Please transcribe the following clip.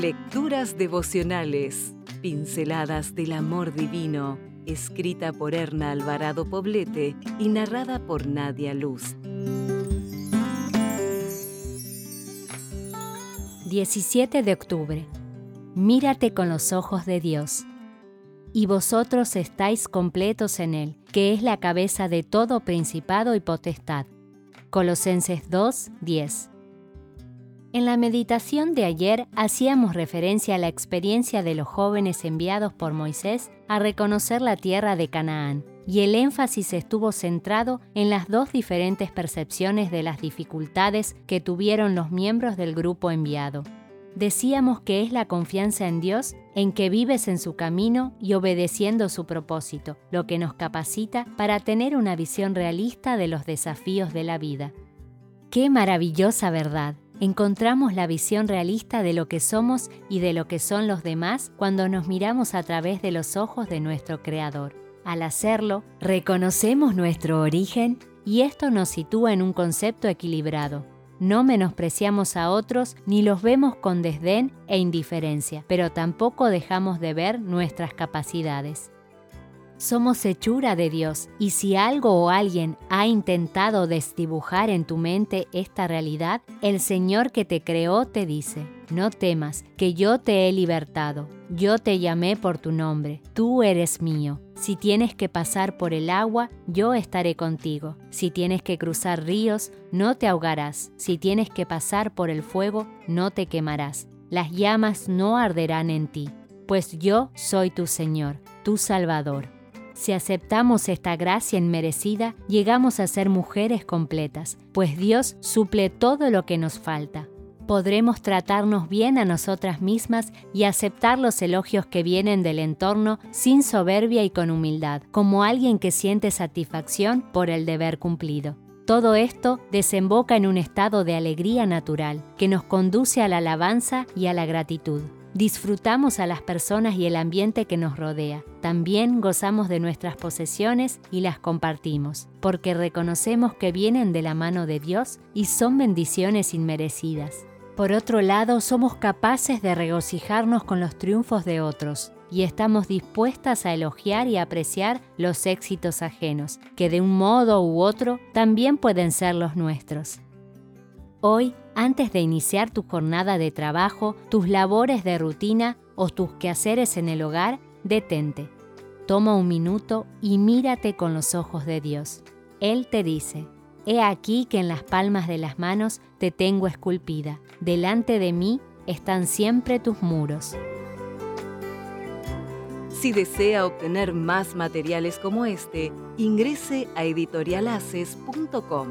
Lecturas devocionales, pinceladas del amor divino, escrita por Erna Alvarado Poblete y narrada por Nadia Luz. 17 de octubre. Mírate con los ojos de Dios. Y vosotros estáis completos en Él, que es la cabeza de todo principado y potestad. Colosenses 2, 10. En la meditación de ayer hacíamos referencia a la experiencia de los jóvenes enviados por Moisés a reconocer la tierra de Canaán, y el énfasis estuvo centrado en las dos diferentes percepciones de las dificultades que tuvieron los miembros del grupo enviado. Decíamos que es la confianza en Dios en que vives en su camino y obedeciendo su propósito, lo que nos capacita para tener una visión realista de los desafíos de la vida. ¡Qué maravillosa verdad! Encontramos la visión realista de lo que somos y de lo que son los demás cuando nos miramos a través de los ojos de nuestro Creador. Al hacerlo, reconocemos nuestro origen y esto nos sitúa en un concepto equilibrado. No menospreciamos a otros ni los vemos con desdén e indiferencia, pero tampoco dejamos de ver nuestras capacidades. Somos hechura de Dios y si algo o alguien ha intentado desdibujar en tu mente esta realidad, el Señor que te creó te dice, no temas, que yo te he libertado, yo te llamé por tu nombre, tú eres mío. Si tienes que pasar por el agua, yo estaré contigo. Si tienes que cruzar ríos, no te ahogarás. Si tienes que pasar por el fuego, no te quemarás. Las llamas no arderán en ti, pues yo soy tu Señor, tu Salvador. Si aceptamos esta gracia inmerecida, llegamos a ser mujeres completas, pues Dios suple todo lo que nos falta. Podremos tratarnos bien a nosotras mismas y aceptar los elogios que vienen del entorno sin soberbia y con humildad, como alguien que siente satisfacción por el deber cumplido. Todo esto desemboca en un estado de alegría natural que nos conduce a la alabanza y a la gratitud. Disfrutamos a las personas y el ambiente que nos rodea. También gozamos de nuestras posesiones y las compartimos, porque reconocemos que vienen de la mano de Dios y son bendiciones inmerecidas. Por otro lado, somos capaces de regocijarnos con los triunfos de otros y estamos dispuestas a elogiar y apreciar los éxitos ajenos, que de un modo u otro también pueden ser los nuestros. Hoy, antes de iniciar tu jornada de trabajo, tus labores de rutina o tus quehaceres en el hogar, detente. Toma un minuto y mírate con los ojos de Dios. Él te dice, He aquí que en las palmas de las manos te tengo esculpida. Delante de mí están siempre tus muros. Si desea obtener más materiales como este, ingrese a editorialaces.com.